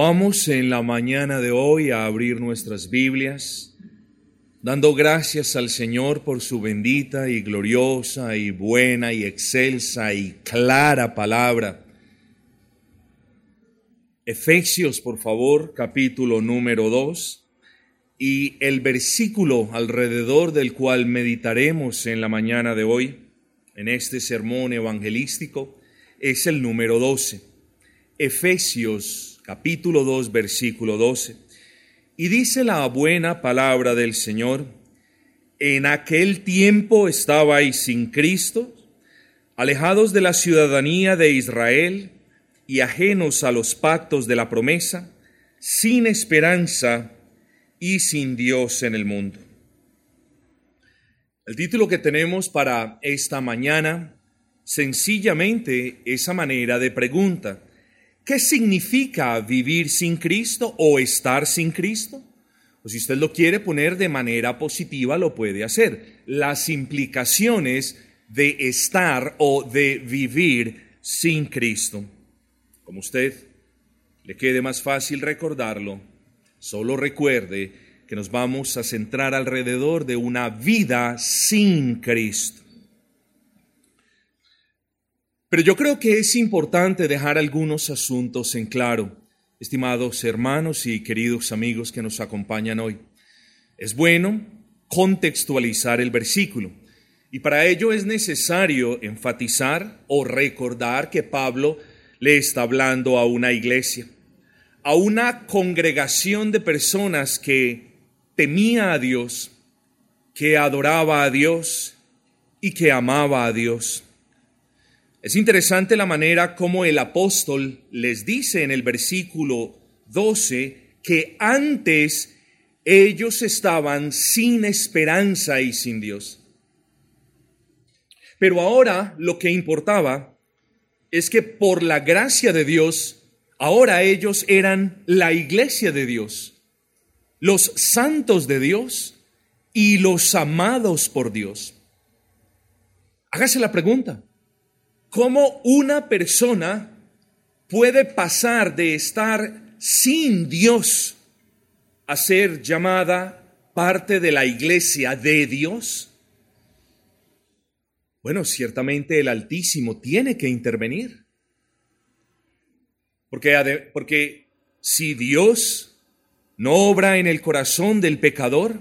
Vamos en la mañana de hoy a abrir nuestras Biblias, dando gracias al Señor por su bendita y gloriosa y buena y excelsa y clara palabra. Efesios, por favor, capítulo número 2 y el versículo alrededor del cual meditaremos en la mañana de hoy, en este sermón evangelístico, es el número 12. Efesios capítulo 2 versículo 12. Y dice la buena palabra del Señor, en aquel tiempo estabais sin Cristo, alejados de la ciudadanía de Israel y ajenos a los pactos de la promesa, sin esperanza y sin Dios en el mundo. El título que tenemos para esta mañana, sencillamente esa manera de pregunta. ¿Qué significa vivir sin Cristo o estar sin Cristo? O si usted lo quiere poner de manera positiva, lo puede hacer. Las implicaciones de estar o de vivir sin Cristo. Como usted le quede más fácil recordarlo, solo recuerde que nos vamos a centrar alrededor de una vida sin Cristo. Pero yo creo que es importante dejar algunos asuntos en claro, estimados hermanos y queridos amigos que nos acompañan hoy. Es bueno contextualizar el versículo y para ello es necesario enfatizar o recordar que Pablo le está hablando a una iglesia, a una congregación de personas que temía a Dios, que adoraba a Dios y que amaba a Dios. Es interesante la manera como el apóstol les dice en el versículo 12 que antes ellos estaban sin esperanza y sin Dios. Pero ahora lo que importaba es que por la gracia de Dios, ahora ellos eran la iglesia de Dios, los santos de Dios y los amados por Dios. Hágase la pregunta, cómo una persona puede pasar de estar sin Dios a ser llamada parte de la iglesia de Dios? Bueno, ciertamente el Altísimo tiene que intervenir. Porque, porque si Dios no obra en el corazón del pecador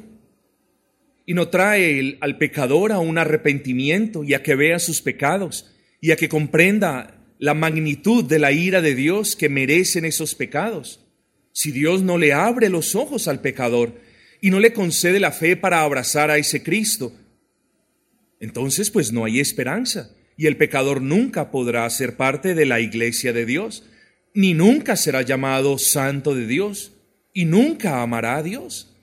y no trae al pecador a un arrepentimiento y a que vea sus pecados, y a que comprenda la magnitud de la ira de Dios que merecen esos pecados. Si Dios no le abre los ojos al pecador y no le concede la fe para abrazar a ese Cristo, entonces pues no hay esperanza y el pecador nunca podrá ser parte de la iglesia de Dios, ni nunca será llamado santo de Dios y nunca amará a Dios.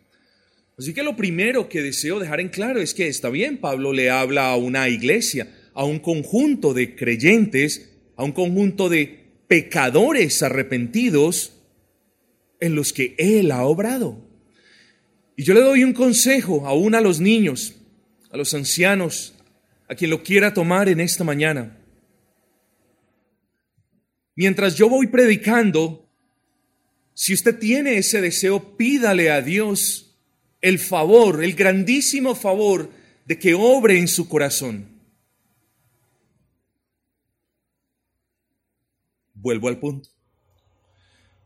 Así que lo primero que deseo dejar en claro es que está bien, Pablo le habla a una iglesia, a un conjunto de creyentes, a un conjunto de pecadores arrepentidos en los que Él ha obrado. Y yo le doy un consejo aún a los niños, a los ancianos, a quien lo quiera tomar en esta mañana. Mientras yo voy predicando, si usted tiene ese deseo, pídale a Dios el favor, el grandísimo favor de que obre en su corazón. Vuelvo al punto.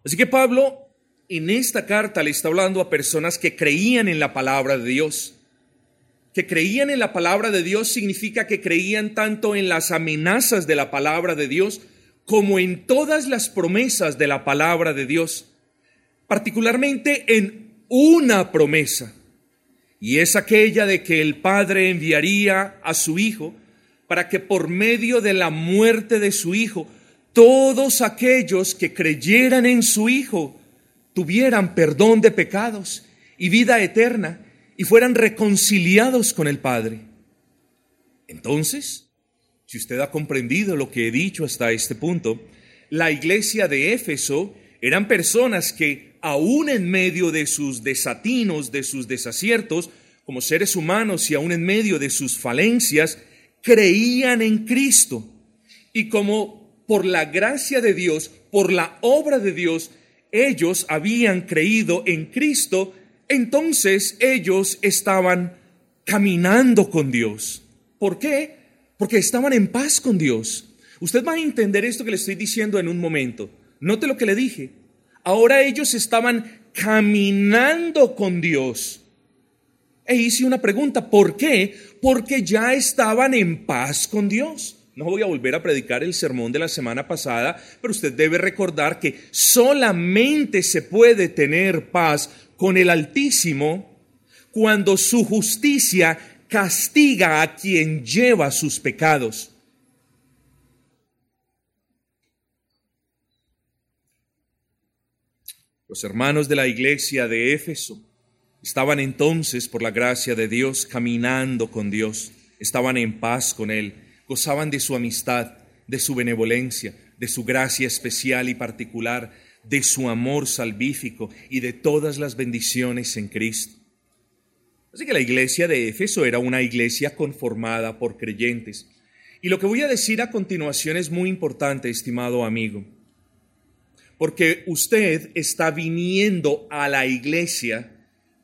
Así que Pablo en esta carta le está hablando a personas que creían en la palabra de Dios. Que creían en la palabra de Dios significa que creían tanto en las amenazas de la palabra de Dios como en todas las promesas de la palabra de Dios, particularmente en una promesa, y es aquella de que el Padre enviaría a su Hijo para que por medio de la muerte de su Hijo todos aquellos que creyeran en su Hijo tuvieran perdón de pecados y vida eterna y fueran reconciliados con el Padre. Entonces, si usted ha comprendido lo que he dicho hasta este punto, la iglesia de Éfeso eran personas que, aún en medio de sus desatinos, de sus desaciertos, como seres humanos y aún en medio de sus falencias, creían en Cristo. Y como por la gracia de Dios, por la obra de Dios, ellos habían creído en Cristo, entonces ellos estaban caminando con Dios. ¿Por qué? Porque estaban en paz con Dios. Usted va a entender esto que le estoy diciendo en un momento. Note lo que le dije. Ahora ellos estaban caminando con Dios. E hice una pregunta, ¿por qué? Porque ya estaban en paz con Dios. No voy a volver a predicar el sermón de la semana pasada, pero usted debe recordar que solamente se puede tener paz con el Altísimo cuando su justicia castiga a quien lleva sus pecados. Los hermanos de la iglesia de Éfeso estaban entonces, por la gracia de Dios, caminando con Dios, estaban en paz con Él, gozaban de su amistad, de su benevolencia, de su gracia especial y particular, de su amor salvífico y de todas las bendiciones en Cristo. Así que la iglesia de Éfeso era una iglesia conformada por creyentes. Y lo que voy a decir a continuación es muy importante, estimado amigo porque usted está viniendo a la iglesia,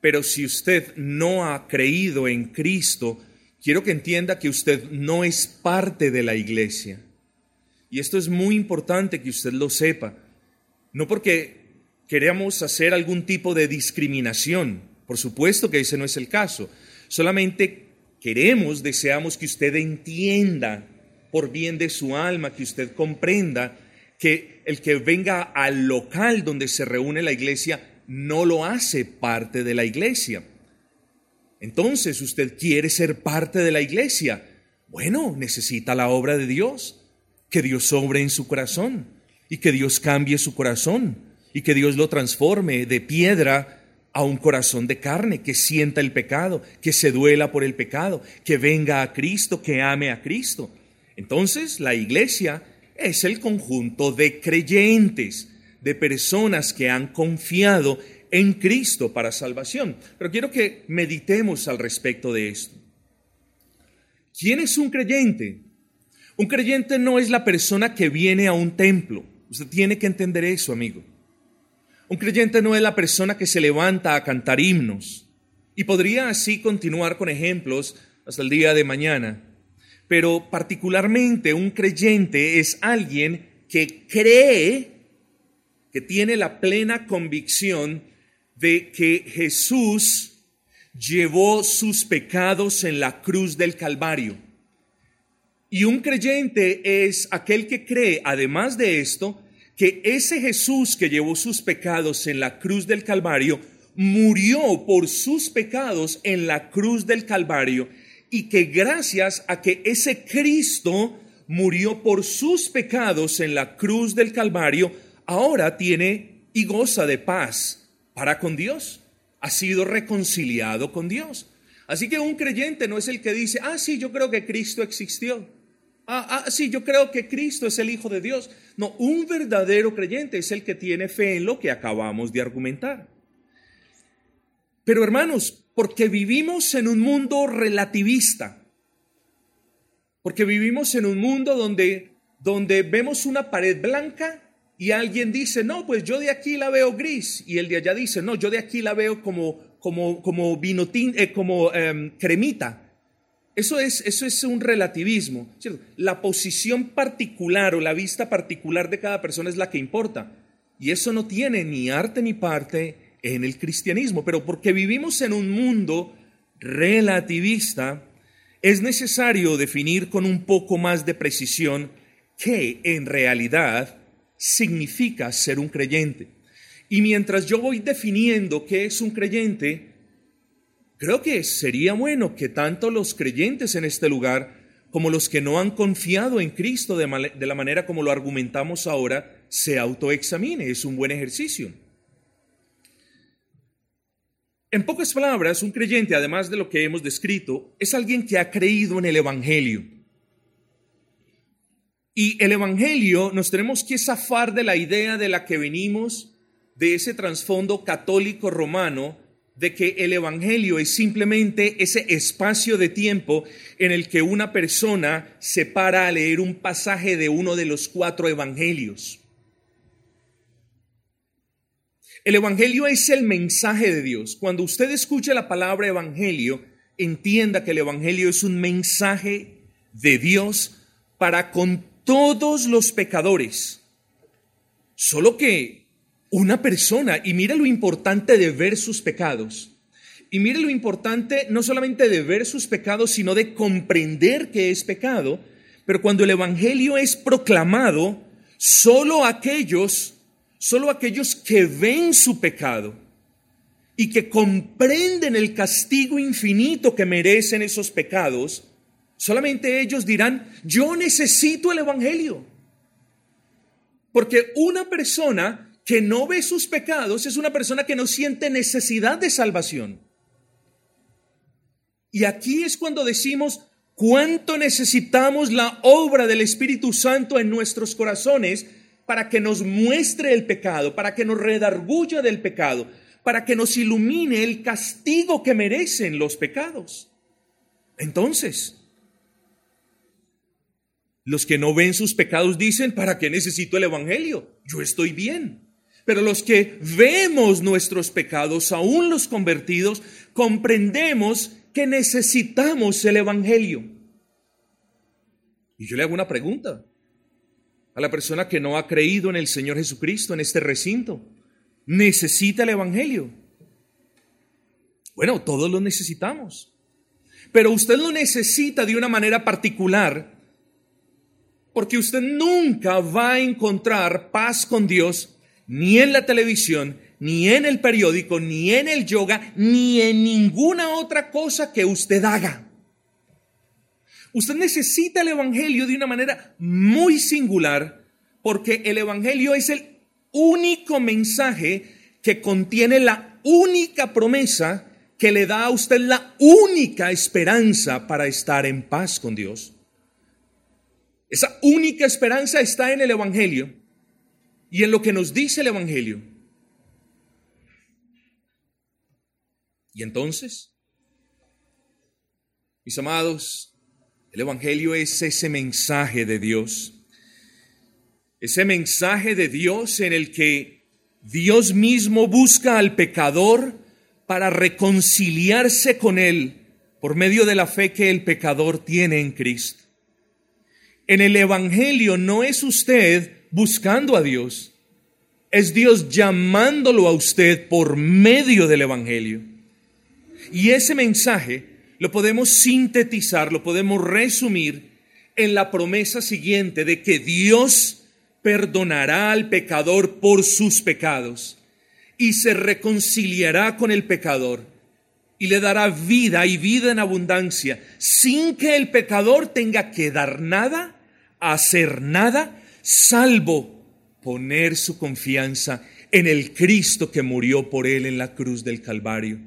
pero si usted no ha creído en Cristo, quiero que entienda que usted no es parte de la iglesia. Y esto es muy importante que usted lo sepa. No porque queremos hacer algún tipo de discriminación, por supuesto que ese no es el caso. Solamente queremos, deseamos que usted entienda por bien de su alma, que usted comprenda que el que venga al local donde se reúne la iglesia no lo hace parte de la iglesia. Entonces usted quiere ser parte de la iglesia. Bueno, necesita la obra de Dios, que Dios sobre en su corazón y que Dios cambie su corazón y que Dios lo transforme de piedra a un corazón de carne, que sienta el pecado, que se duela por el pecado, que venga a Cristo, que ame a Cristo. Entonces la iglesia es el conjunto de creyentes, de personas que han confiado en Cristo para salvación. Pero quiero que meditemos al respecto de esto. ¿Quién es un creyente? Un creyente no es la persona que viene a un templo. Usted tiene que entender eso, amigo. Un creyente no es la persona que se levanta a cantar himnos. Y podría así continuar con ejemplos hasta el día de mañana pero particularmente un creyente es alguien que cree, que tiene la plena convicción de que Jesús llevó sus pecados en la cruz del Calvario. Y un creyente es aquel que cree, además de esto, que ese Jesús que llevó sus pecados en la cruz del Calvario, murió por sus pecados en la cruz del Calvario y que gracias a que ese Cristo murió por sus pecados en la cruz del Calvario, ahora tiene y goza de paz para con Dios. Ha sido reconciliado con Dios. Así que un creyente no es el que dice, ah, sí, yo creo que Cristo existió. Ah, ah, sí, yo creo que Cristo es el Hijo de Dios. No, un verdadero creyente es el que tiene fe en lo que acabamos de argumentar. Pero hermanos, porque vivimos en un mundo relativista, porque vivimos en un mundo donde, donde vemos una pared blanca y alguien dice, no, pues yo de aquí la veo gris, y el de allá dice, no, yo de aquí la veo como, como, como eh, como em, cremita. Eso es, eso es un relativismo. La posición particular o la vista particular de cada persona es la que importa. Y eso no tiene ni arte ni parte en el cristianismo, pero porque vivimos en un mundo relativista, es necesario definir con un poco más de precisión qué en realidad significa ser un creyente. Y mientras yo voy definiendo qué es un creyente, creo que sería bueno que tanto los creyentes en este lugar como los que no han confiado en Cristo de, la manera como lo argumentamos ahora, se autoexamine. Es un buen ejercicio. En pocas palabras, un creyente, además de lo que hemos descrito, es alguien que ha creído en el Evangelio. Y el Evangelio nos tenemos que zafar de la idea de la que venimos, de ese trasfondo católico romano, de que el Evangelio es simplemente ese espacio de tiempo en el que una persona se para a leer un pasaje de uno de los cuatro Evangelios. El Evangelio es el mensaje de Dios. Cuando usted escuche la palabra Evangelio, entienda que el Evangelio es un mensaje de Dios para con todos los pecadores. Solo que una persona, y mira lo importante de ver sus pecados, y mire lo importante no solamente de ver sus pecados, sino de comprender que es pecado, pero cuando el Evangelio es proclamado, solo aquellos, solo aquellos que ven su pecado y que comprenden el castigo infinito que merecen esos pecados, solamente ellos dirán, yo necesito el Evangelio. Porque una persona que no ve sus pecados es una persona que no siente necesidad de salvación. Y aquí es cuando decimos cuánto necesitamos la obra del Espíritu Santo en nuestros corazones para que nos muestre el pecado, para que nos redarguya del pecado, para que nos ilumine el castigo que merecen los pecados. Entonces, los que no ven sus pecados dicen, ¿para qué necesito el Evangelio? Yo estoy bien. Pero los que vemos nuestros pecados, aún los convertidos, comprendemos que necesitamos el Evangelio. Y yo le hago una pregunta a la persona que no ha creído en el Señor Jesucristo en este recinto. ¿Necesita el Evangelio? Bueno, todos lo necesitamos. Pero usted lo necesita de una manera particular porque usted nunca va a encontrar paz con Dios ni en la televisión, ni en el periódico, ni en el yoga, ni en ninguna otra cosa que usted haga. Usted necesita el Evangelio de una manera muy singular porque el Evangelio es el único mensaje que contiene la única promesa que le da a usted la única esperanza para estar en paz con Dios. Esa única esperanza está en el Evangelio y en lo que nos dice el Evangelio. Y entonces, mis amados, el Evangelio es ese mensaje de Dios, ese mensaje de Dios en el que Dios mismo busca al pecador para reconciliarse con él por medio de la fe que el pecador tiene en Cristo. En el Evangelio no es usted buscando a Dios, es Dios llamándolo a usted por medio del Evangelio. Y ese mensaje lo podemos sintetizar, lo podemos resumir en la promesa siguiente de que Dios perdonará al pecador por sus pecados y se reconciliará con el pecador y le dará vida y vida en abundancia sin que el pecador tenga que dar nada, hacer nada, salvo poner su confianza en el Cristo que murió por él en la cruz del Calvario.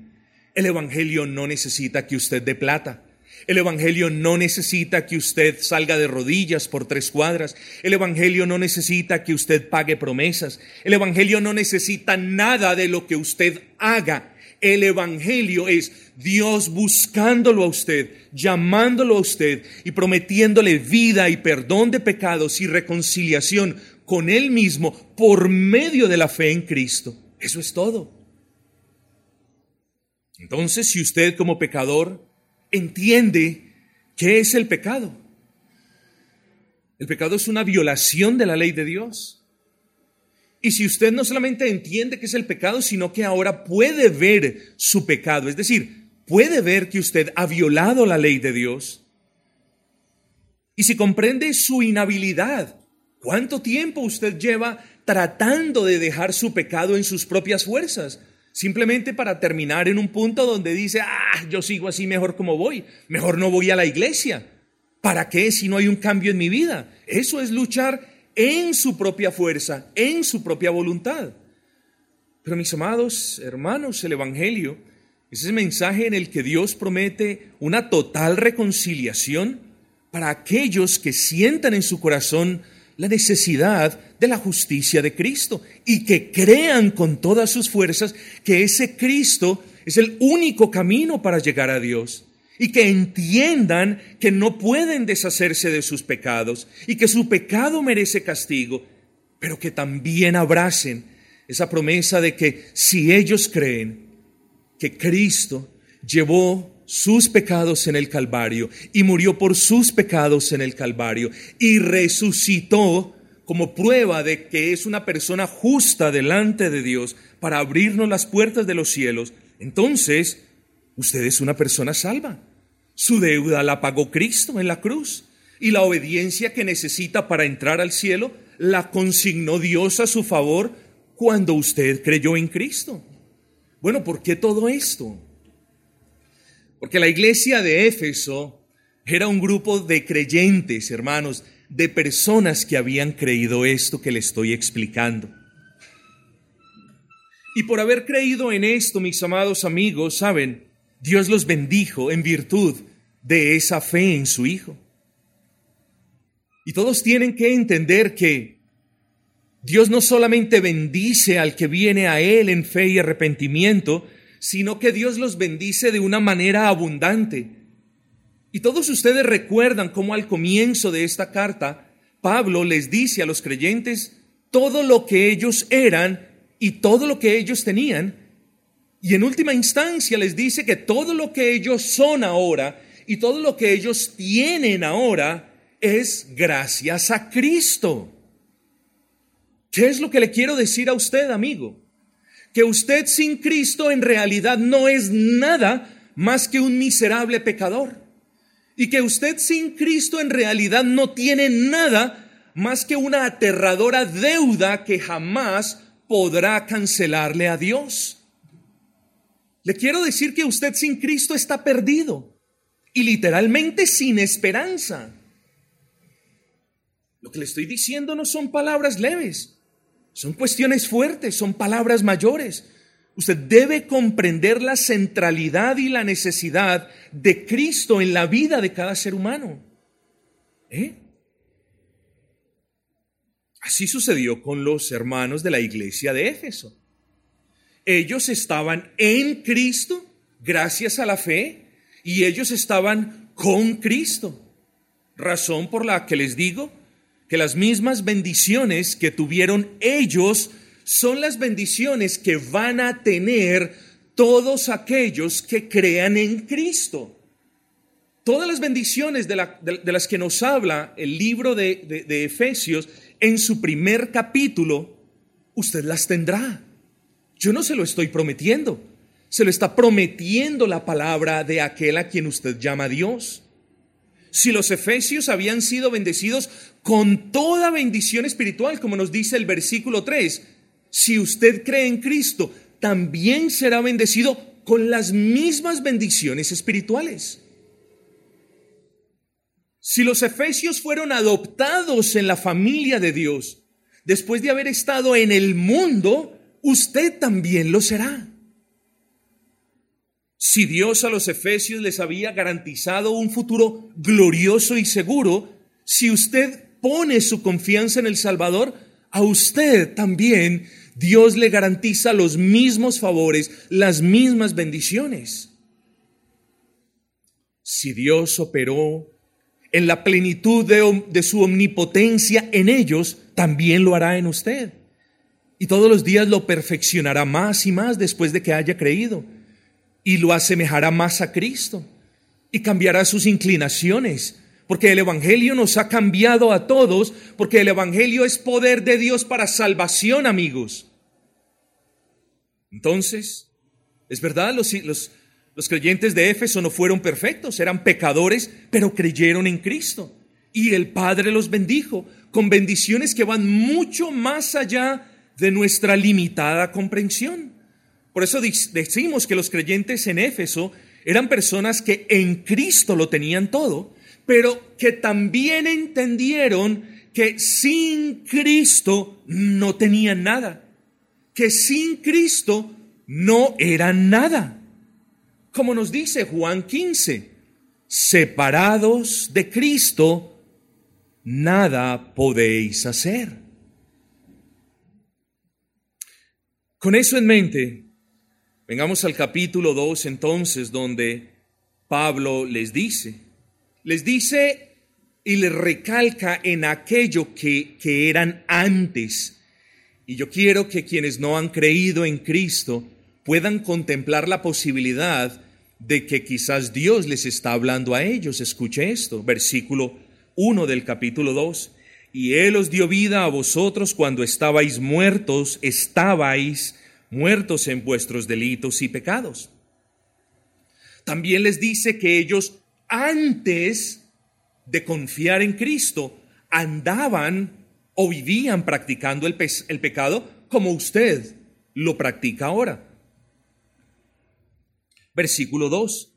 El Evangelio no necesita que usted dé plata. El Evangelio no necesita que usted salga de rodillas por tres cuadras. El Evangelio no necesita que usted pague promesas. El Evangelio no necesita nada de lo que usted haga. El Evangelio es Dios buscándolo a usted, llamándolo a usted y prometiéndole vida y perdón de pecados y reconciliación con Él mismo por medio de la fe en Cristo. Eso es todo. Entonces, si usted como pecador entiende qué es el pecado, el pecado es una violación de la ley de Dios. Y si usted no solamente entiende qué es el pecado, sino que ahora puede ver su pecado, es decir, puede ver que usted ha violado la ley de Dios, y si comprende su inhabilidad, ¿cuánto tiempo usted lleva tratando de dejar su pecado en sus propias fuerzas? simplemente para terminar en un punto donde dice, ah, yo sigo así mejor como voy, mejor no voy a la iglesia. ¿Para qué si no hay un cambio en mi vida? Eso es luchar en su propia fuerza, en su propia voluntad. Pero mis amados hermanos, el Evangelio es ese mensaje en el que Dios promete una total reconciliación para aquellos que sientan en su corazón la necesidad de la justicia de Cristo y que crean con todas sus fuerzas que ese Cristo es el único camino para llegar a Dios y que entiendan que no pueden deshacerse de sus pecados y que su pecado merece castigo, pero que también abracen esa promesa de que si ellos creen que Cristo llevó sus pecados en el Calvario y murió por sus pecados en el Calvario y resucitó como prueba de que es una persona justa delante de Dios para abrirnos las puertas de los cielos, entonces usted es una persona salva. Su deuda la pagó Cristo en la cruz y la obediencia que necesita para entrar al cielo la consignó Dios a su favor cuando usted creyó en Cristo. Bueno, ¿por qué todo esto? Porque la iglesia de Éfeso era un grupo de creyentes, hermanos, de personas que habían creído esto que le estoy explicando. Y por haber creído en esto, mis amados amigos, saben, Dios los bendijo en virtud de esa fe en su Hijo. Y todos tienen que entender que Dios no solamente bendice al que viene a Él en fe y arrepentimiento, sino que Dios los bendice de una manera abundante. Y todos ustedes recuerdan cómo al comienzo de esta carta, Pablo les dice a los creyentes todo lo que ellos eran y todo lo que ellos tenían. Y en última instancia les dice que todo lo que ellos son ahora y todo lo que ellos tienen ahora es gracias a Cristo. ¿Qué es lo que le quiero decir a usted, amigo? Que usted sin Cristo en realidad no es nada más que un miserable pecador. Y que usted sin Cristo en realidad no tiene nada más que una aterradora deuda que jamás podrá cancelarle a Dios. Le quiero decir que usted sin Cristo está perdido y literalmente sin esperanza. Lo que le estoy diciendo no son palabras leves. Son cuestiones fuertes, son palabras mayores. Usted debe comprender la centralidad y la necesidad de Cristo en la vida de cada ser humano. ¿Eh? Así sucedió con los hermanos de la iglesia de Éfeso. Ellos estaban en Cristo gracias a la fe y ellos estaban con Cristo. Razón por la que les digo que las mismas bendiciones que tuvieron ellos son las bendiciones que van a tener todos aquellos que crean en Cristo. Todas las bendiciones de, las que nos habla el libro de, Efesios en su primer capítulo, usted las tendrá. Yo no se lo estoy prometiendo, se lo está prometiendo la palabra de aquel a quien usted llama Dios. Si los efesios habían sido bendecidos con toda bendición espiritual, como nos dice el versículo 3. Si usted cree en Cristo, también será bendecido con las mismas bendiciones espirituales. Si los efesios fueron adoptados en la familia de Dios, después de haber estado en el mundo, usted también lo será. Si Dios a los efesios les había garantizado un futuro glorioso y seguro, si usted pone su confianza en el Salvador, a usted también Dios le garantiza los mismos favores, las mismas bendiciones. Si Dios operó en la plenitud de, de, su omnipotencia en ellos, también lo hará en usted. Y todos los días lo perfeccionará más y más después de que haya creído. Y lo asemejará más a Cristo. Y cambiará sus inclinaciones porque el Evangelio nos ha cambiado a todos, porque el Evangelio es poder de Dios para salvación, amigos. Entonces, es verdad, los, los, los creyentes de Éfeso no fueron perfectos, eran pecadores, pero creyeron en Cristo. Y el Padre los bendijo con bendiciones que van mucho más allá de nuestra limitada comprensión. Por eso decimos que los creyentes en Éfeso eran personas que en Cristo lo tenían todo, pero que también entendieron que sin Cristo no tenían nada, que sin Cristo no eran nada. Como nos dice Juan 15, separados de Cristo, nada podéis hacer. Con eso en mente, vengamos al capítulo 2 entonces, donde Pablo les dice, les dice y les recalca en aquello que, que eran antes, Y yo quiero que quienes no han creído en Cristo puedan contemplar la posibilidad de que quizás Dios les está hablando a ellos. Escuche esto, versículo 1 del capítulo 2. Y Él os dio vida a vosotros cuando estabais muertos, estabais muertos en vuestros delitos y pecados. También les dice que ellos antes de confiar en Cristo andaban o vivían practicando el, pecado como usted lo practica ahora. Versículo 2.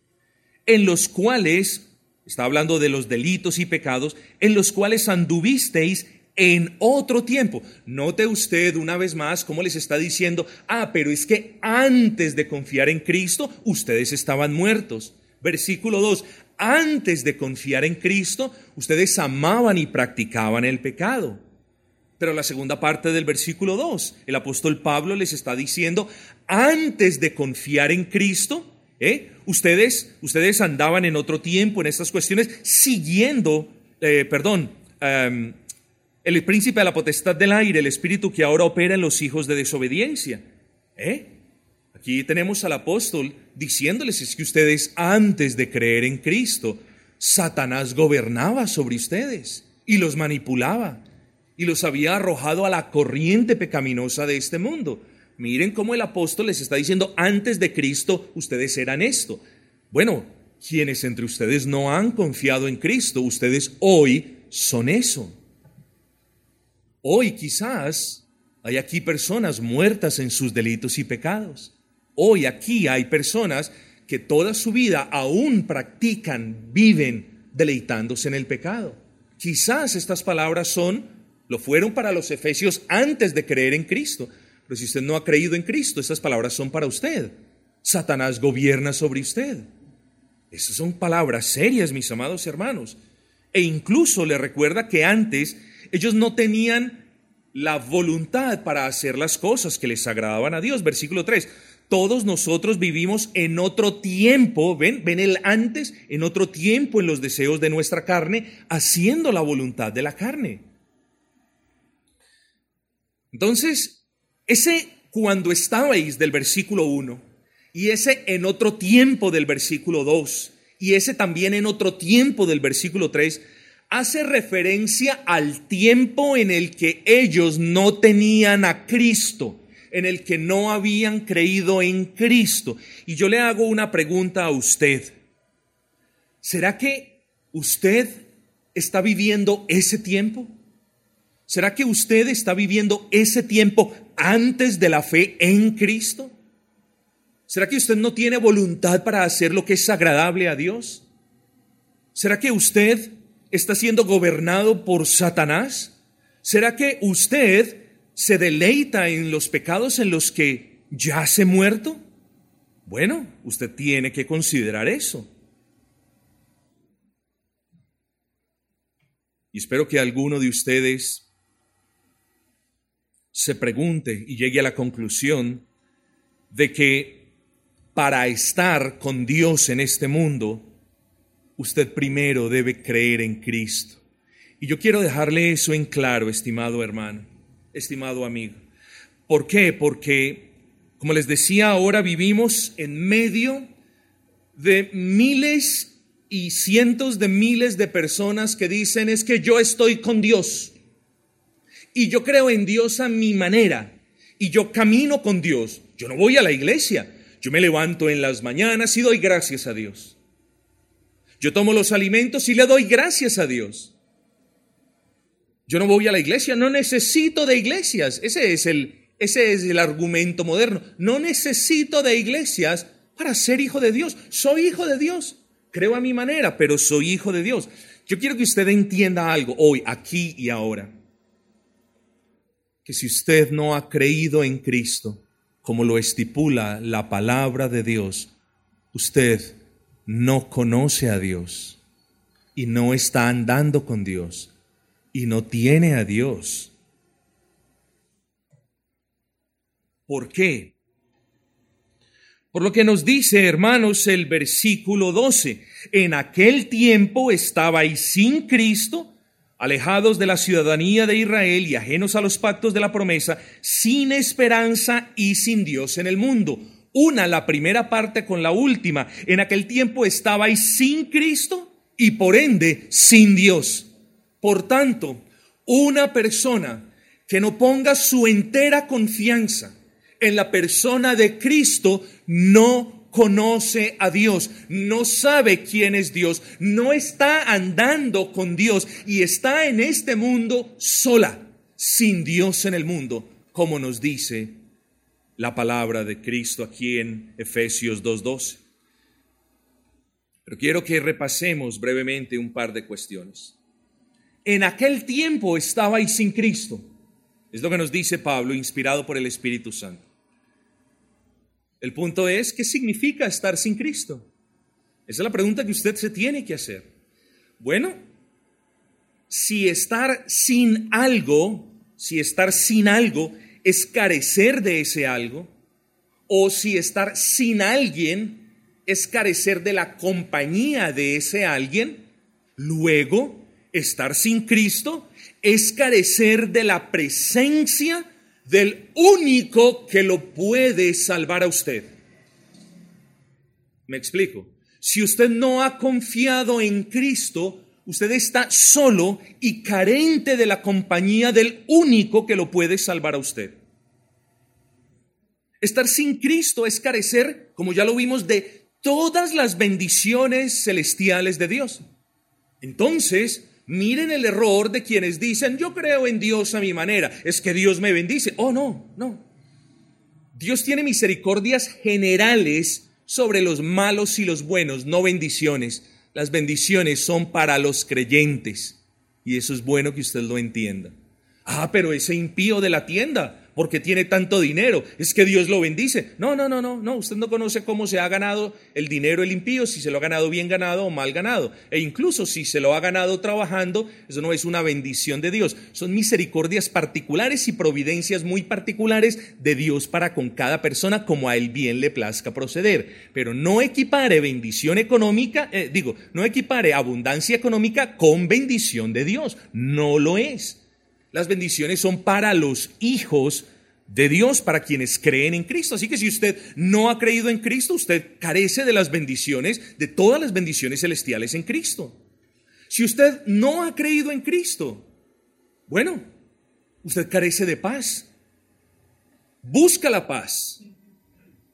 En los cuales, está hablando de los delitos y pecados, en los cuales anduvisteis en otro tiempo. Note usted una vez más cómo les está diciendo, ah, pero es que antes de confiar en Cristo, ustedes estaban muertos. Versículo 2, antes de confiar en Cristo, ustedes amaban y practicaban el pecado. Pero la segunda parte del versículo 2, el apóstol Pablo les está diciendo, antes de confiar en Cristo, ¿eh? ustedes, ustedes andaban en otro tiempo en estas cuestiones, siguiendo, eh, perdón, em, el príncipe de la potestad del aire, el espíritu que ahora opera en los hijos de desobediencia. ¿Eh? Aquí tenemos al apóstol diciéndoles es que ustedes antes de creer en Cristo, Satanás gobernaba sobre ustedes y los manipulaba y los había arrojado a la corriente pecaminosa de este mundo. Miren cómo el apóstol les está diciendo, antes de Cristo ustedes eran esto. Bueno, quienes entre ustedes no han confiado en Cristo, ustedes hoy son eso. Hoy quizás hay aquí personas muertas en sus delitos y pecados. Hoy aquí hay personas que toda su vida aún practican, viven deleitándose en el pecado. Quizás estas palabras son, lo fueron para los efesios antes de creer en Cristo. Pero si usted no ha creído en Cristo, estas palabras son para usted. Satanás gobierna sobre usted. Esas son palabras serias, mis amados hermanos. E incluso le recuerda que antes ellos no tenían la voluntad para hacer las cosas que les agradaban a Dios. Versículo 3. Todos nosotros vivimos en otro tiempo, ven, ven el antes, en otro tiempo en los deseos de nuestra carne, haciendo la voluntad de la carne. Entonces, ese cuando estabais del versículo 1 y ese en otro tiempo del versículo 2 y ese también en otro tiempo del versículo 3 hace referencia al tiempo en el que ellos no tenían a Cristo, en el que no habían creído en Cristo. Y yo le hago una pregunta a usted. ¿Será que usted está viviendo ese tiempo? ¿Será que usted está viviendo ese tiempo antes de la fe en Cristo? ¿Será que usted no tiene voluntad para hacer lo que es agradable a Dios? ¿Será que usted está siendo gobernado por Satanás? ¿Será que usted se deleita en los pecados en los que ya se muerto? Bueno, usted tiene que considerar eso. Y espero que alguno de ustedes se pregunte y llegue a la conclusión de que para estar con Dios en este mundo, usted primero debe creer en Cristo. Y yo quiero dejarle eso en claro, estimado hermano, estimado amigo. ¿Por qué? Porque, como les decía, ahora vivimos en medio de miles y cientos de miles de personas que dicen es que yo estoy con Dios y yo creo en Dios a mi manera y yo camino con Dios. Yo no voy a la iglesia, yo me levanto en las mañanas y doy gracias a Dios. Yo tomo los alimentos y le doy gracias a Dios. Yo no voy a la iglesia, no necesito de iglesias. Ese es el, ese es el argumento moderno. No necesito de iglesias para ser hijo de Dios. Soy hijo de Dios. Creo a mi manera, pero soy hijo de Dios. Yo quiero que usted entienda algo hoy, aquí y ahora. Que si usted no ha creído en Cristo, como lo estipula la palabra de Dios, usted no conoce a Dios y no está andando con Dios y no tiene a Dios. ¿Por qué? Por lo que nos dice, hermanos, el versículo 12, en aquel tiempo estabais sin Cristo, alejados de la ciudadanía de Israel y ajenos a los pactos de la promesa, sin esperanza y sin Dios en el mundo. Una la primera parte con la última. En aquel tiempo estabais sin Cristo y por ende sin Dios. Por tanto, una persona que no ponga su entera confianza en la persona de Cristo no conoce a Dios, no sabe quién es Dios, no está andando con Dios y está en este mundo sola, sin Dios en el mundo, como nos dice la palabra de Cristo aquí en Efesios 2.12. Pero quiero que repasemos brevemente un par de cuestiones. En aquel tiempo estabais sin Cristo. Es lo que nos dice Pablo, inspirado por el Espíritu Santo. El punto es, ¿qué significa estar sin Cristo? Esa es la pregunta que usted se tiene que hacer. Bueno, si estar sin algo, si estar sin algo es carecer de ese algo, o si estar sin alguien es carecer de la compañía de ese alguien, luego estar sin Cristo es carecer de la presencia del único que lo puede salvar a usted. Me explico. Si usted no ha confiado en Cristo, usted está solo y carente de la compañía del único que lo puede salvar a usted. Estar sin Cristo es carecer, como ya lo vimos, de todas las bendiciones celestiales de Dios. Entonces, Miren el error de quienes dicen, yo creo en Dios a mi manera, es que Dios me bendice. Oh, no, no. Dios tiene misericordias generales sobre los malos y los buenos, no bendiciones. Las bendiciones son para los creyentes. Y eso es bueno que usted lo entienda. Ah, pero ese impío de la tienda, porque tiene tanto dinero, es que Dios lo bendice. No, no, no, no, no, usted no conoce cómo se ha ganado el dinero el impío, si se lo ha ganado bien ganado o mal ganado. E incluso si se lo ha ganado trabajando, eso no es una bendición de Dios, son misericordias particulares y providencias muy particulares de Dios para con cada persona como a él bien le plazca proceder. Pero no equipare bendición económica, eh, digo, no equipare abundancia económica con bendición de Dios, no lo es. Las bendiciones son para los hijos de Dios, para quienes creen en Cristo. Así que si usted no ha creído en Cristo, usted carece de las bendiciones, de todas las bendiciones celestiales en Cristo. Si usted no ha creído en Cristo, bueno, usted carece de paz. Busca la paz.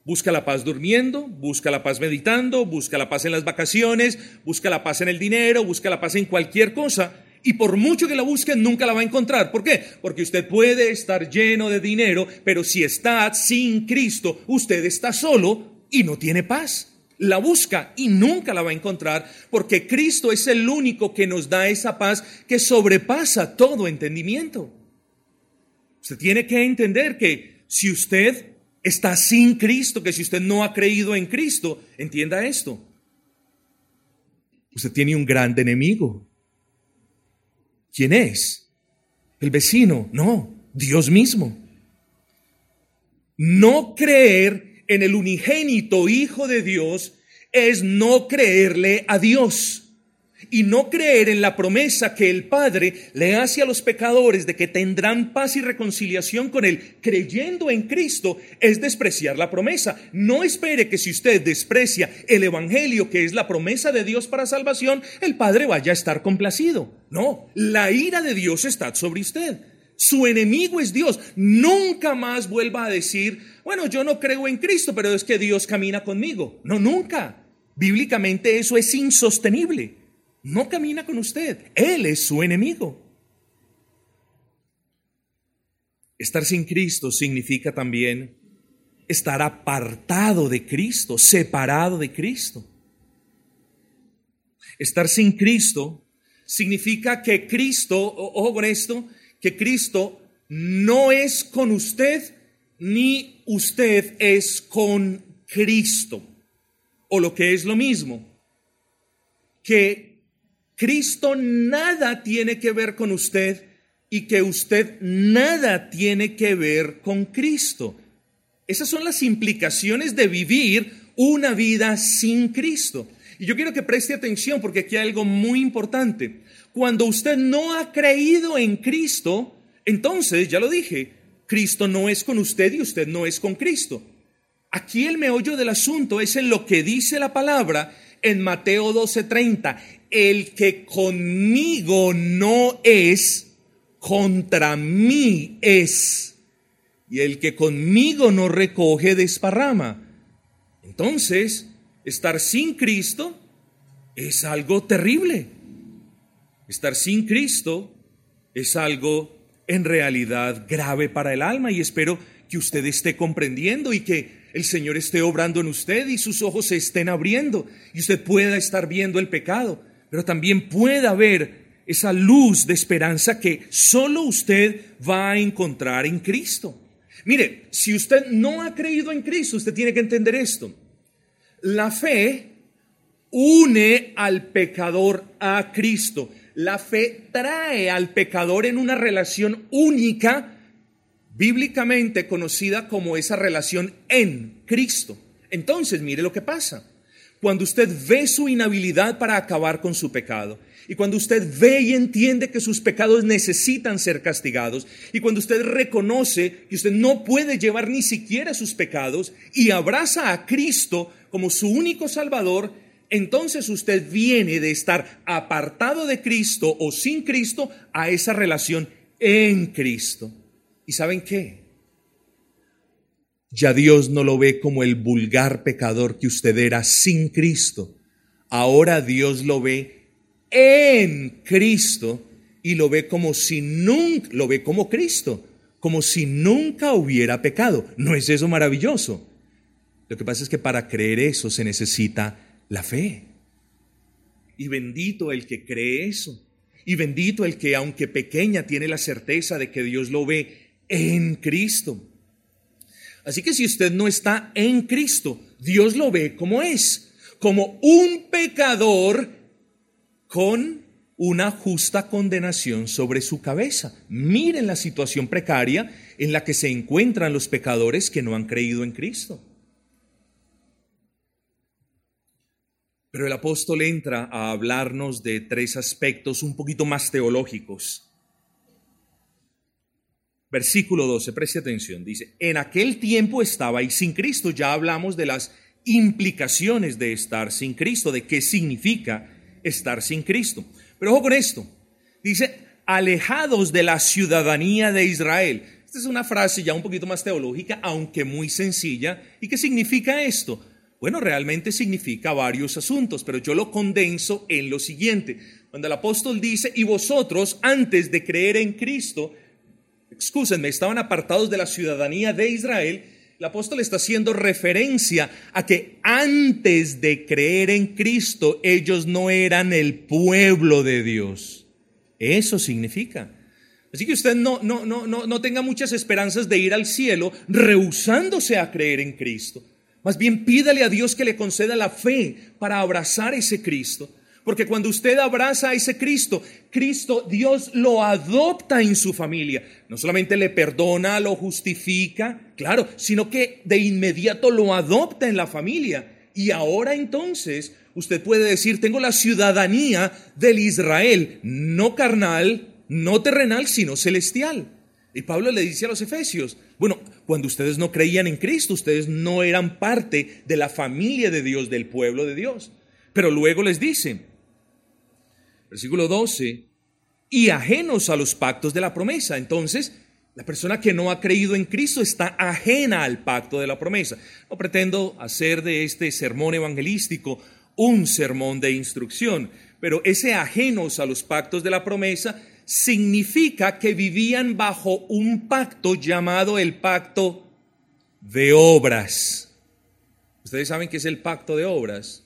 Busca la paz durmiendo, busca la paz meditando, busca la paz en las vacaciones, busca la paz en el dinero, busca la paz en cualquier cosa y por mucho que la busque, nunca la va a encontrar. ¿Por qué? Porque usted puede estar lleno de dinero, pero si está sin Cristo, usted está solo y no tiene paz. La busca y nunca la va a encontrar porque Cristo es el único que nos da esa paz que sobrepasa todo entendimiento. Usted tiene que entender que si usted está sin Cristo, que si usted no ha creído en Cristo, entienda esto. Usted tiene un gran enemigo. ¿Quién es? ¿El vecino? No, Dios mismo. No creer en el unigénito Hijo de Dios es no creerle a Dios y no creer en la promesa que el Padre le hace a los pecadores de que tendrán paz y reconciliación con Él creyendo en Cristo es despreciar la promesa. No espere que si usted desprecia el Evangelio, que es la promesa de Dios para salvación, el Padre vaya a estar complacido. No, la ira de Dios está sobre usted. Su enemigo es Dios. Nunca más vuelva a decir, bueno, yo no creo en Cristo, pero es que Dios camina conmigo. No, nunca. Bíblicamente eso es insostenible no camina con usted. Él es su enemigo. Estar sin Cristo significa también estar apartado de Cristo, separado de Cristo. Estar sin Cristo significa que Cristo, ojo con esto, que Cristo no es con usted ni usted es con Cristo. O lo que es lo mismo, que Cristo nada tiene que ver con usted y que usted nada tiene que ver con Cristo. Esas son las implicaciones de vivir una vida sin Cristo. Y yo quiero que preste atención porque aquí hay algo muy importante. Cuando usted no ha creído en Cristo, entonces, ya lo dije, Cristo no es con usted y usted no es con Cristo. Aquí el meollo del asunto es en lo que dice la palabra en Mateo 12:30. El que conmigo no es, contra mí es. Y el que conmigo no recoge, desparrama. Entonces, estar sin Cristo es algo terrible. Estar sin Cristo es algo en realidad grave para el alma y espero que usted esté comprendiendo y que el Señor esté obrando en usted y sus ojos se estén abriendo y usted pueda estar viendo el pecado, pero también pueda ver esa luz de esperanza que solo usted va a encontrar en Cristo. Mire, si usted no ha creído en Cristo, usted tiene que entender esto. La fe une al pecador a Cristo. La fe trae al pecador en una relación única, bíblicamente conocida como esa relación en Cristo. Entonces, mire lo que pasa. Cuando usted ve su inhabilidad para acabar con su pecado, y cuando usted ve y entiende que sus pecados necesitan ser castigados, y cuando usted reconoce que usted no puede llevar ni siquiera sus pecados y abraza a Cristo como su único Salvador, entonces usted viene de estar apartado de Cristo o sin Cristo a esa relación en Cristo. ¿Y saben qué? Ya Dios no lo ve como el vulgar pecador que usted era sin Cristo. Ahora Dios lo ve en Cristo y lo ve como si nunca, lo ve como Cristo, como si nunca hubiera pecado. ¿No es eso maravilloso? Lo que pasa es que para creer eso se necesita la fe. Y bendito el que cree eso. Y bendito el que, aunque pequeña, tiene la certeza de que Dios lo ve en Cristo. Así que si usted no está en Cristo, Dios lo ve como es, como un pecador con una justa condenación sobre su cabeza. Miren la situación precaria en la que se encuentran los pecadores que no han creído en Cristo. Pero el apóstol entra a hablarnos de tres aspectos un poquito más teológicos. Versículo 12, preste atención, dice, en aquel tiempo estabais sin Cristo, ya hablamos de las implicaciones de estar sin Cristo, de qué significa estar sin Cristo. Pero ojo con esto, dice, alejados de la ciudadanía de Israel. Esta es una frase ya un poquito más teológica, aunque muy sencilla. ¿Y qué significa esto? Bueno, realmente significa varios asuntos, pero yo lo condenso en lo siguiente. Cuando el apóstol dice, y vosotros antes de creer en Cristo, excúsenme, estaban apartados de la ciudadanía de Israel, el apóstol está haciendo referencia a que antes de creer en Cristo ellos no eran el pueblo de Dios. Eso significa. Así que usted no, no, no, no, no tenga muchas esperanzas de ir al cielo rehusándose a creer en Cristo. Más bien pídale a Dios que le conceda la fe para abrazar ese Cristo. Porque cuando usted abraza a ese Cristo, Cristo, Dios lo adopta en su familia. No solamente le perdona, lo justifica, claro, sino que de inmediato lo adopta en la familia. Y ahora entonces usted puede decir, tengo la ciudadanía del Israel, no carnal, no terrenal, sino celestial. Y Pablo le dice a los efesios, bueno, cuando ustedes no creían en Cristo, ustedes no eran parte de la familia de Dios, del pueblo de Dios. Pero luego les dice, versículo 12, y ajenos a los pactos de la promesa. Entonces, la persona que no ha creído en Cristo está ajena al pacto de la promesa. No pretendo hacer de este sermón evangelístico un sermón de instrucción, pero ese ajenos a los pactos de la promesa significa que vivían bajo un pacto llamado el pacto de obras. Ustedes saben qué es el pacto de obras.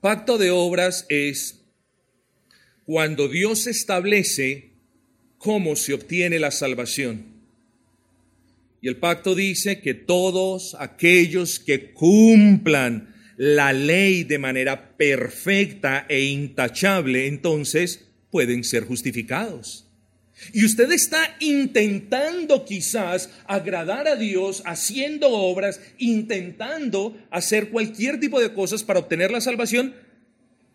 Pacto de obras es cuando Dios establece cómo se obtiene la salvación. Y el pacto dice que todos aquellos que cumplan la ley de manera perfecta e intachable, entonces pueden ser justificados. Y usted está intentando quizás agradar a Dios, haciendo obras, intentando hacer cualquier tipo de cosas para obtener la salvación.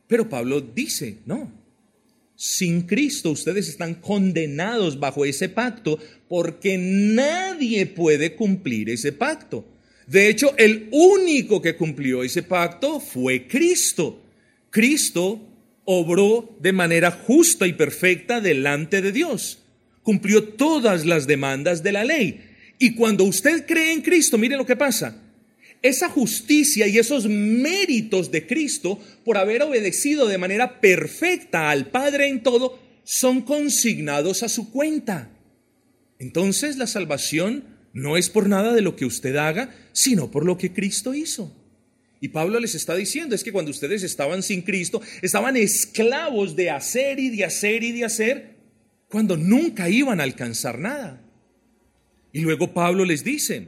Pero Pablo dice, no, sin Cristo ustedes están condenados bajo ese pacto porque nadie puede cumplir ese pacto. De hecho, el único que cumplió ese pacto fue Cristo. Cristo obró de manera justa y perfecta delante de Dios. Cumplió todas las demandas de la ley. Y cuando usted cree en Cristo, mire lo que pasa. Esa justicia y esos méritos de Cristo por haber obedecido de manera perfecta al Padre en todo son consignados a su cuenta. Entonces la salvación no es por nada de lo que usted haga, sino por lo que Cristo hizo. Y Pablo les está diciendo, es que cuando ustedes estaban sin Cristo, estaban esclavos de hacer y de hacer y de hacer, cuando nunca iban a alcanzar nada. Y luego Pablo les dice,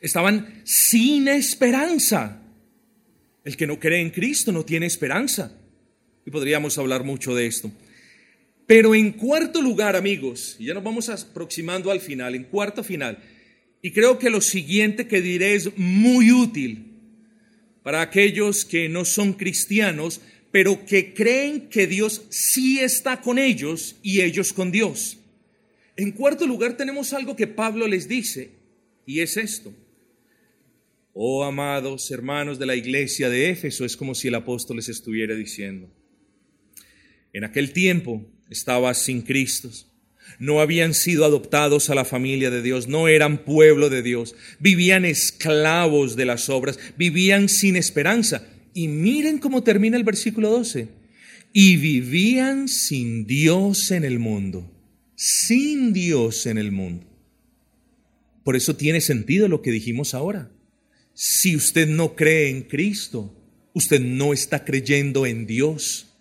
estaban sin esperanza. El que no cree en Cristo no tiene esperanza. Y podríamos hablar mucho de esto. Pero en cuarto lugar, amigos, y ya nos vamos aproximando al final, en cuarto final, y creo que lo siguiente que diré es muy útil para aquellos que no son cristianos, pero que creen que Dios sí está con ellos y ellos con Dios. En cuarto lugar tenemos algo que Pablo les dice, y es esto. Oh amados hermanos de la iglesia de Éfeso, es como si el apóstol les estuviera diciendo. En aquel tiempo estaba sin Cristo no habían sido adoptados a la familia de Dios, no eran pueblo de Dios, vivían esclavos de las obras, vivían sin esperanza. Y miren cómo termina el versículo 12. Y vivían sin Dios en el mundo, sin Dios en el mundo. Por eso tiene sentido lo que dijimos ahora. Si usted no cree en Cristo, usted no está creyendo en Dios.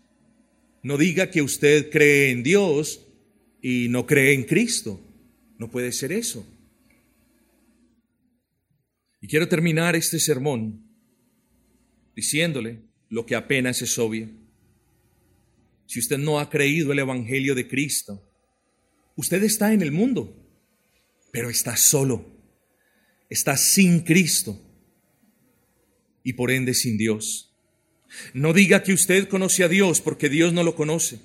No diga que usted cree en Dios y no cree en Cristo. No puede ser eso. Y quiero terminar este sermón diciéndole lo que apenas es obvio. Si usted no ha creído el Evangelio de Cristo, usted está en el mundo, pero está solo, está sin Cristo y por ende sin Dios. No diga que usted conoce a Dios porque Dios no lo conoce.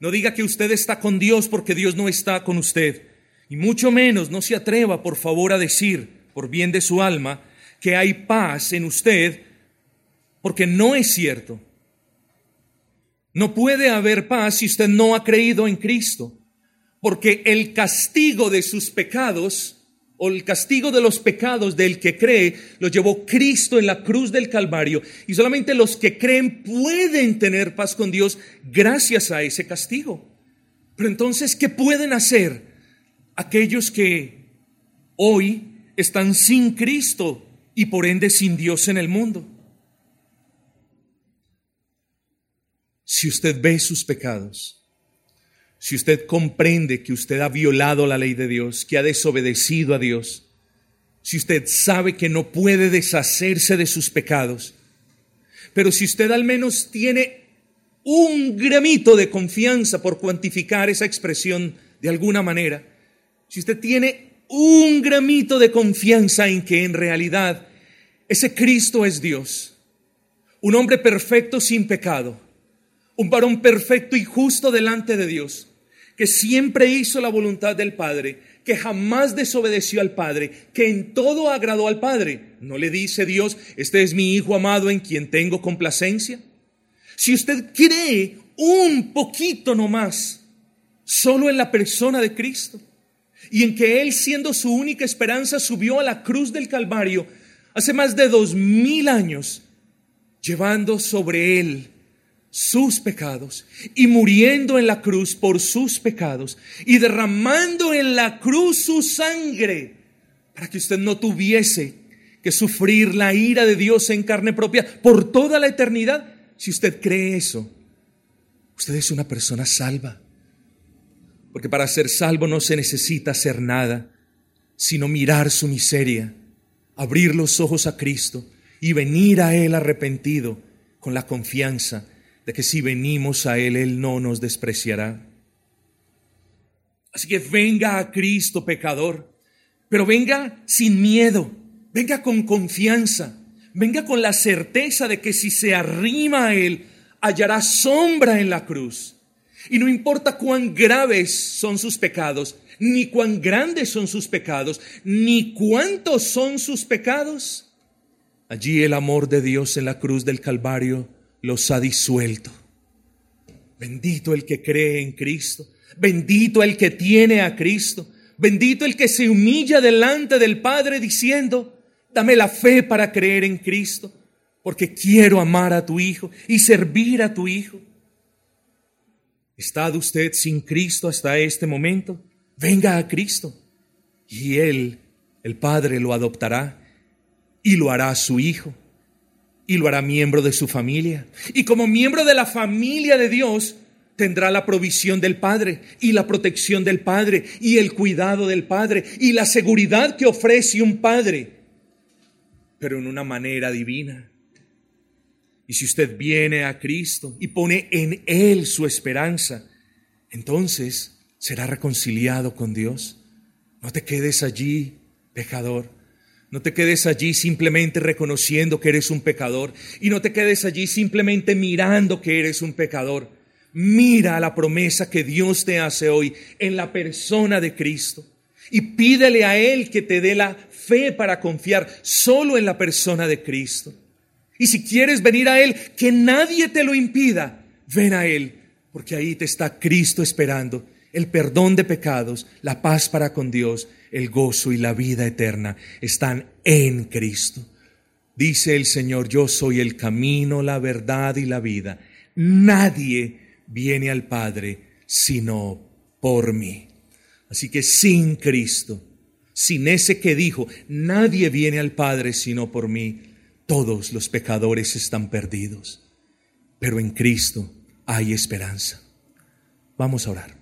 No diga que usted está con Dios porque Dios no está con usted. Y mucho menos no se atreva, por favor, a decir, por bien de su alma, que hay paz en usted, porque no es cierto. No puede haber paz si usted no ha creído en Cristo, porque el castigo de sus pecados o el castigo de los pecados del que cree lo llevó Cristo en la cruz del Calvario. Y solamente los que creen pueden tener paz con Dios gracias a ese castigo. Pero entonces, ¿qué pueden hacer aquellos que hoy están sin Cristo y por ende sin Dios en el mundo? Si usted ve sus pecados, si usted comprende que usted ha violado la ley de Dios, que ha desobedecido a Dios, si usted sabe que no puede deshacerse de sus pecados, pero si usted al menos tiene un gramito de confianza por cuantificar esa expresión de alguna manera, si usted tiene un gramito de confianza en que en realidad ese Cristo es Dios, un hombre perfecto sin pecado, un varón perfecto y justo delante de Dios, que siempre hizo la voluntad del Padre, que jamás desobedeció al Padre, que en todo agradó al Padre. ¿No le dice Dios, este es mi Hijo amado en quien tengo complacencia? Si usted cree un poquito nomás, solo en la persona de Cristo, y en que Él, siendo su única esperanza, subió a la cruz del Calvario hace más de dos mil años, llevando sobre Él sus pecados y muriendo en la cruz por sus pecados y derramando en la cruz su sangre para que usted no tuviese que sufrir la ira de Dios en carne propia por toda la eternidad. Si usted cree eso, usted es una persona salva. Porque para ser salvo no se necesita hacer nada, sino mirar su miseria, abrir los ojos a Cristo y venir a Él arrepentido con la confianza de que si venimos a Él, Él no nos despreciará. Así que venga a Cristo, pecador, pero venga sin miedo, venga con confianza, venga con la certeza de que si se arrima a Él, hallará sombra en la cruz. Y no importa cuán graves son sus pecados, ni cuán grandes son sus pecados, ni cuántos son sus pecados, allí el amor de Dios en la cruz del Calvario los ha disuelto. Bendito el que cree en Cristo, bendito el que tiene a Cristo, bendito el que se humilla delante del Padre diciendo, dame la fe para creer en Cristo, porque quiero amar a tu Hijo y servir a tu Hijo. ¿Está usted sin Cristo hasta este momento? Venga a Cristo y Él, el Padre, lo adoptará y lo hará su Hijo y lo hará miembro de su familia. Y como miembro de la familia de Dios, tendrá la provisión del Padre y la protección del Padre y el cuidado del Padre y la seguridad que ofrece un Padre, pero en una manera divina. Y si usted viene a Cristo y pone en Él su esperanza, entonces será reconciliado con Dios. No te quedes allí, pecador. No te quedes allí simplemente reconociendo que eres un pecador y no te quedes allí simplemente mirando que eres un pecador. Mira la promesa que Dios te hace hoy en la persona de Cristo y pídele a Él que te dé la fe para confiar solo en la persona de Cristo. Y si quieres venir a Él, que nadie te lo impida, ven a Él, porque ahí te está Cristo esperando el perdón de pecados, la paz para con Dios, el gozo y la vida eterna están en Cristo. Dice el Señor, yo soy el camino, la verdad y la vida. Nadie viene al Padre sino por mí. Así que sin Cristo, sin ese que dijo, nadie viene al Padre sino por mí, todos los pecadores están perdidos. Pero en Cristo hay esperanza. Vamos a orar.